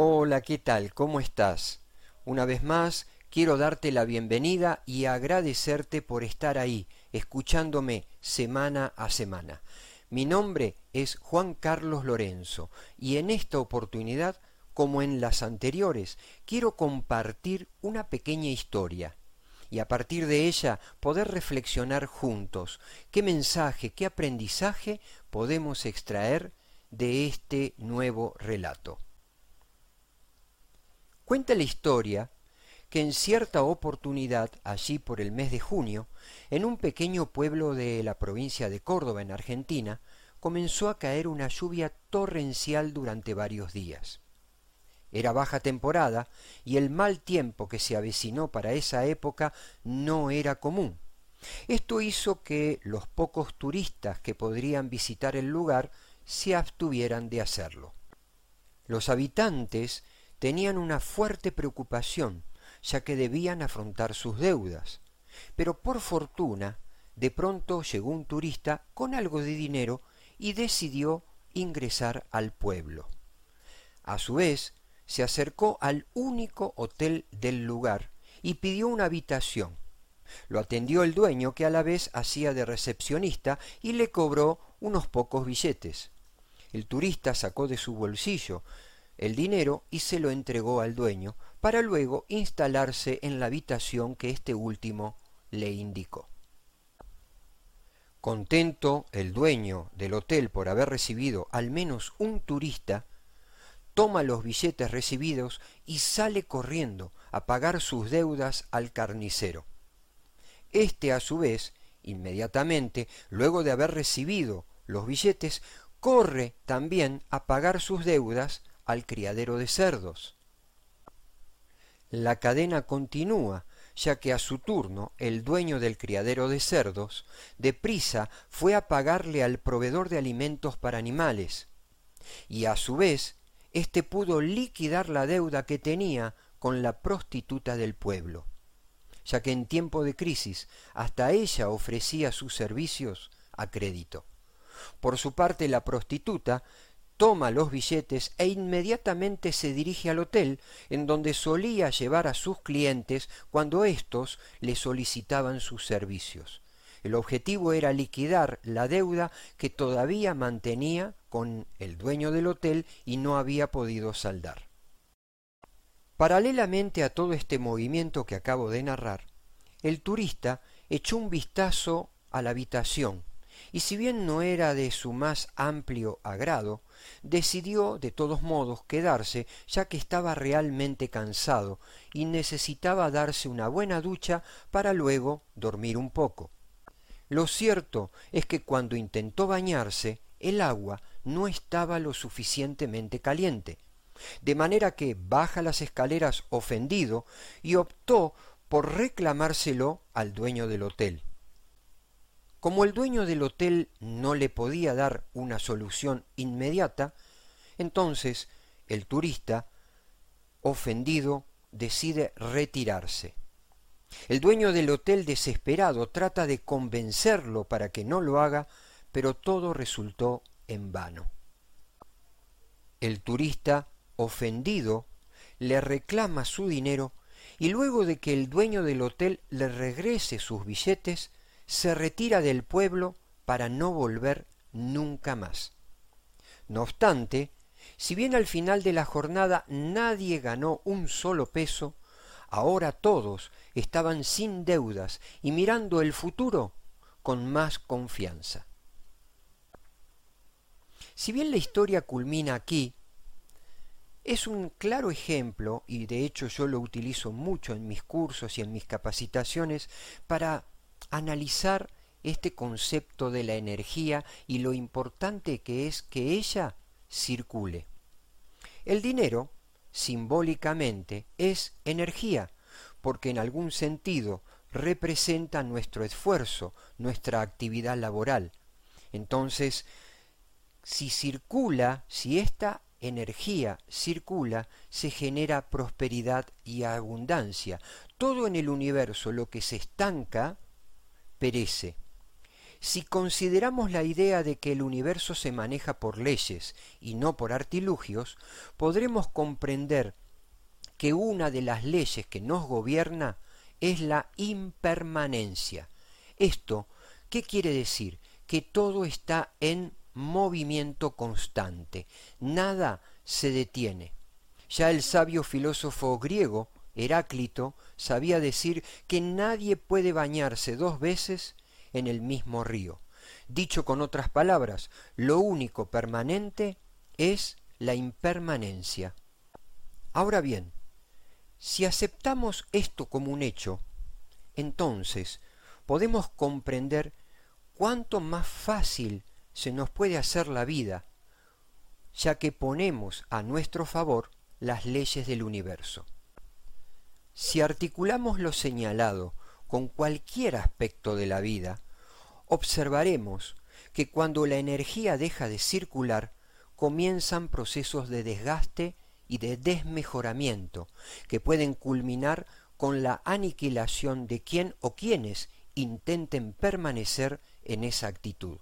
Hola, ¿qué tal? ¿Cómo estás? Una vez más, quiero darte la bienvenida y agradecerte por estar ahí, escuchándome semana a semana. Mi nombre es Juan Carlos Lorenzo y en esta oportunidad, como en las anteriores, quiero compartir una pequeña historia y a partir de ella poder reflexionar juntos qué mensaje, qué aprendizaje podemos extraer de este nuevo relato. Cuenta la historia que en cierta oportunidad, allí por el mes de junio, en un pequeño pueblo de la provincia de Córdoba, en Argentina, comenzó a caer una lluvia torrencial durante varios días. Era baja temporada y el mal tiempo que se avecinó para esa época no era común. Esto hizo que los pocos turistas que podrían visitar el lugar se abstuvieran de hacerlo. Los habitantes tenían una fuerte preocupación, ya que debían afrontar sus deudas. Pero por fortuna, de pronto llegó un turista con algo de dinero y decidió ingresar al pueblo. A su vez, se acercó al único hotel del lugar y pidió una habitación. Lo atendió el dueño, que a la vez hacía de recepcionista, y le cobró unos pocos billetes. El turista sacó de su bolsillo el dinero y se lo entregó al dueño, para luego instalarse en la habitación que este último le indicó. Contento el dueño del hotel por haber recibido al menos un turista, toma los billetes recibidos y sale corriendo a pagar sus deudas al carnicero. Este, a su vez, inmediatamente, luego de haber recibido los billetes, corre también a pagar sus deudas al criadero de cerdos. La cadena continúa, ya que a su turno el dueño del criadero de cerdos deprisa fue a pagarle al proveedor de alimentos para animales, y a su vez éste pudo liquidar la deuda que tenía con la prostituta del pueblo, ya que en tiempo de crisis hasta ella ofrecía sus servicios a crédito. Por su parte la prostituta toma los billetes e inmediatamente se dirige al hotel en donde solía llevar a sus clientes cuando éstos le solicitaban sus servicios. El objetivo era liquidar la deuda que todavía mantenía con el dueño del hotel y no había podido saldar. Paralelamente a todo este movimiento que acabo de narrar, el turista echó un vistazo a la habitación y si bien no era de su más amplio agrado, decidió de todos modos quedarse ya que estaba realmente cansado y necesitaba darse una buena ducha para luego dormir un poco. Lo cierto es que cuando intentó bañarse, el agua no estaba lo suficientemente caliente, de manera que baja las escaleras ofendido y optó por reclamárselo al dueño del hotel. Como el dueño del hotel no le podía dar una solución inmediata, entonces el turista, ofendido, decide retirarse. El dueño del hotel desesperado trata de convencerlo para que no lo haga, pero todo resultó en vano. El turista, ofendido, le reclama su dinero y luego de que el dueño del hotel le regrese sus billetes, se retira del pueblo para no volver nunca más. No obstante, si bien al final de la jornada nadie ganó un solo peso, ahora todos estaban sin deudas y mirando el futuro con más confianza. Si bien la historia culmina aquí, es un claro ejemplo, y de hecho yo lo utilizo mucho en mis cursos y en mis capacitaciones, para analizar este concepto de la energía y lo importante que es que ella circule. El dinero, simbólicamente, es energía, porque en algún sentido representa nuestro esfuerzo, nuestra actividad laboral. Entonces, si circula, si esta energía circula, se genera prosperidad y abundancia. Todo en el universo, lo que se estanca, perece. Si consideramos la idea de que el universo se maneja por leyes y no por artilugios, podremos comprender que una de las leyes que nos gobierna es la impermanencia. Esto, ¿qué quiere decir? Que todo está en movimiento constante, nada se detiene. Ya el sabio filósofo griego, Heráclito, sabía decir que nadie puede bañarse dos veces en el mismo río. Dicho con otras palabras, lo único permanente es la impermanencia. Ahora bien, si aceptamos esto como un hecho, entonces podemos comprender cuánto más fácil se nos puede hacer la vida, ya que ponemos a nuestro favor las leyes del universo. Si articulamos lo señalado con cualquier aspecto de la vida, observaremos que cuando la energía deja de circular, comienzan procesos de desgaste y de desmejoramiento que pueden culminar con la aniquilación de quien o quienes intenten permanecer en esa actitud.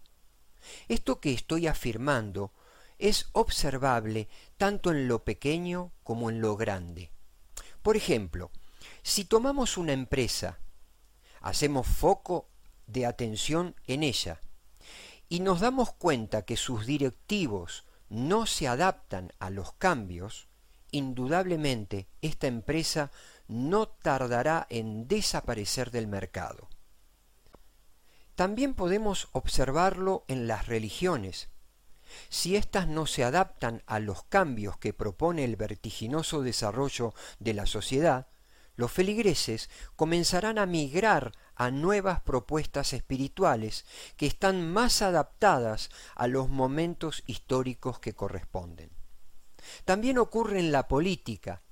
Esto que estoy afirmando es observable tanto en lo pequeño como en lo grande. Por ejemplo, si tomamos una empresa, hacemos foco de atención en ella y nos damos cuenta que sus directivos no se adaptan a los cambios, indudablemente esta empresa no tardará en desaparecer del mercado. También podemos observarlo en las religiones. Si éstas no se adaptan a los cambios que propone el vertiginoso desarrollo de la sociedad, los feligreses comenzarán a migrar a nuevas propuestas espirituales que están más adaptadas a los momentos históricos que corresponden. También ocurre en la política.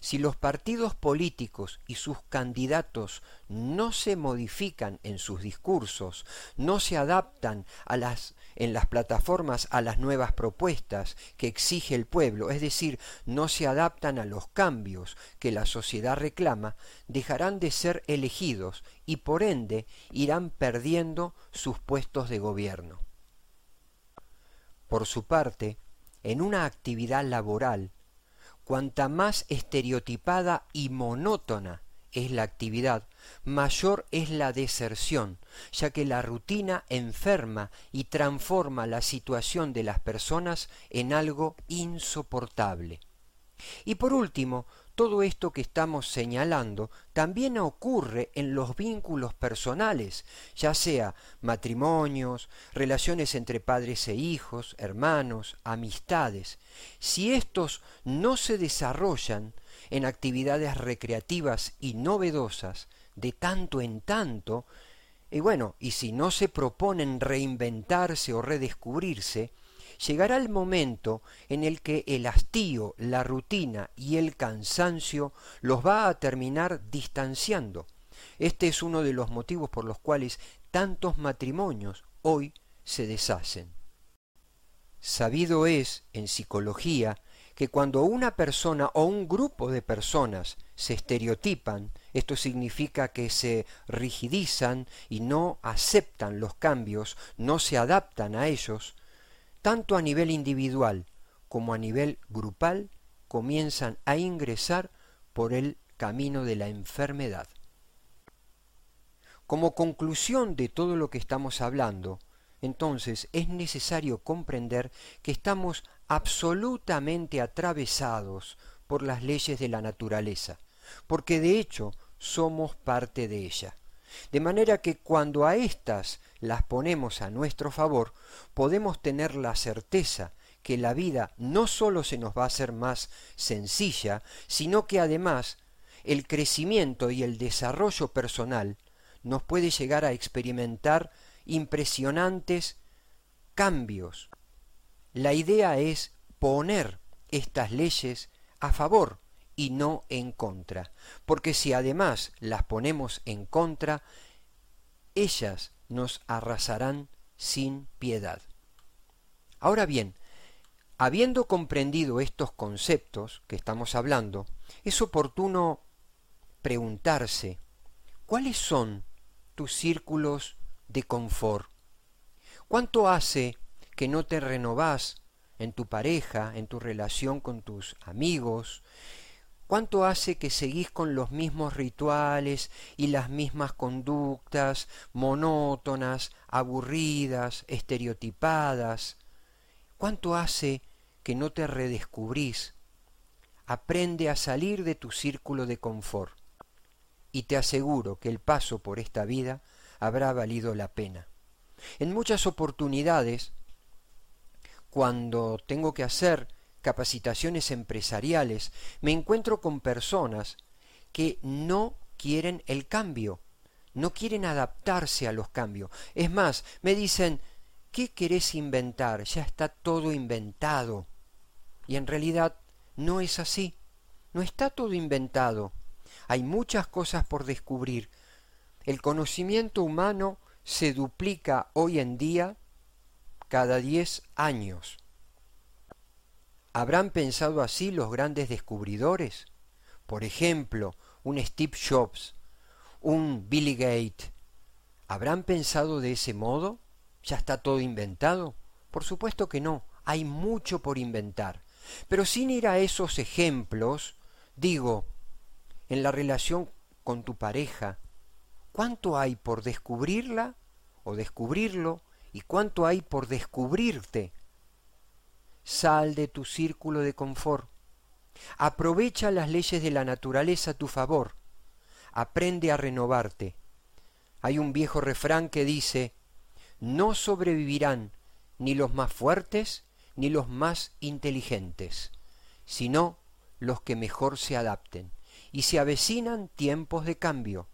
Si los partidos políticos y sus candidatos no se modifican en sus discursos, no se adaptan a las en las plataformas a las nuevas propuestas que exige el pueblo, es decir, no se adaptan a los cambios que la sociedad reclama, dejarán de ser elegidos y por ende irán perdiendo sus puestos de gobierno. Por su parte, en una actividad laboral, cuanta más estereotipada y monótona es la actividad, mayor es la deserción, ya que la rutina enferma y transforma la situación de las personas en algo insoportable. Y por último, todo esto que estamos señalando también ocurre en los vínculos personales, ya sea matrimonios, relaciones entre padres e hijos, hermanos, amistades. Si estos no se desarrollan en actividades recreativas y novedosas de tanto en tanto, y bueno, y si no se proponen reinventarse o redescubrirse, llegará el momento en el que el hastío, la rutina y el cansancio los va a terminar distanciando. Este es uno de los motivos por los cuales tantos matrimonios hoy se deshacen. Sabido es, en psicología, que cuando una persona o un grupo de personas se estereotipan, esto significa que se rigidizan y no aceptan los cambios, no se adaptan a ellos, tanto a nivel individual como a nivel grupal, comienzan a ingresar por el camino de la enfermedad. Como conclusión de todo lo que estamos hablando, entonces es necesario comprender que estamos absolutamente atravesados por las leyes de la naturaleza, porque de hecho somos parte de ella. De manera que cuando a éstas las ponemos a nuestro favor, podemos tener la certeza que la vida no sólo se nos va a hacer más sencilla, sino que además el crecimiento y el desarrollo personal nos puede llegar a experimentar impresionantes cambios. La idea es poner estas leyes a favor y no en contra, porque si además las ponemos en contra, ellas nos arrasarán sin piedad. Ahora bien, habiendo comprendido estos conceptos que estamos hablando, es oportuno preguntarse, ¿cuáles son tus círculos de confort? ¿Cuánto hace que no te renovás en tu pareja, en tu relación con tus amigos? ¿Cuánto hace que seguís con los mismos rituales y las mismas conductas monótonas, aburridas, estereotipadas? ¿Cuánto hace que no te redescubrís? Aprende a salir de tu círculo de confort y te aseguro que el paso por esta vida habrá valido la pena. En muchas oportunidades, cuando tengo que hacer capacitaciones empresariales, me encuentro con personas que no quieren el cambio, no quieren adaptarse a los cambios. Es más, me dicen, ¿qué querés inventar? Ya está todo inventado. Y en realidad no es así. No está todo inventado. Hay muchas cosas por descubrir. El conocimiento humano se duplica hoy en día cada diez años. ¿Habrán pensado así los grandes descubridores? Por ejemplo, un Steve Jobs, un Billy Gates. ¿Habrán pensado de ese modo? ¿Ya está todo inventado? Por supuesto que no, hay mucho por inventar. Pero sin ir a esos ejemplos, digo, en la relación con tu pareja, ¿cuánto hay por descubrirla o descubrirlo y cuánto hay por descubrirte Sal de tu círculo de confort. Aprovecha las leyes de la naturaleza a tu favor. Aprende a renovarte. Hay un viejo refrán que dice, no sobrevivirán ni los más fuertes ni los más inteligentes, sino los que mejor se adapten. Y se avecinan tiempos de cambio.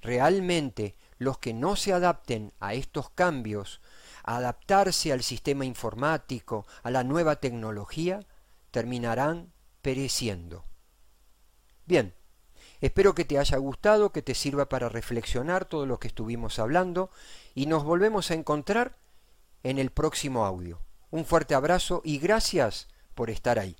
Realmente los que no se adapten a estos cambios adaptarse al sistema informático, a la nueva tecnología, terminarán pereciendo. Bien, espero que te haya gustado, que te sirva para reflexionar todo lo que estuvimos hablando y nos volvemos a encontrar en el próximo audio. Un fuerte abrazo y gracias por estar ahí.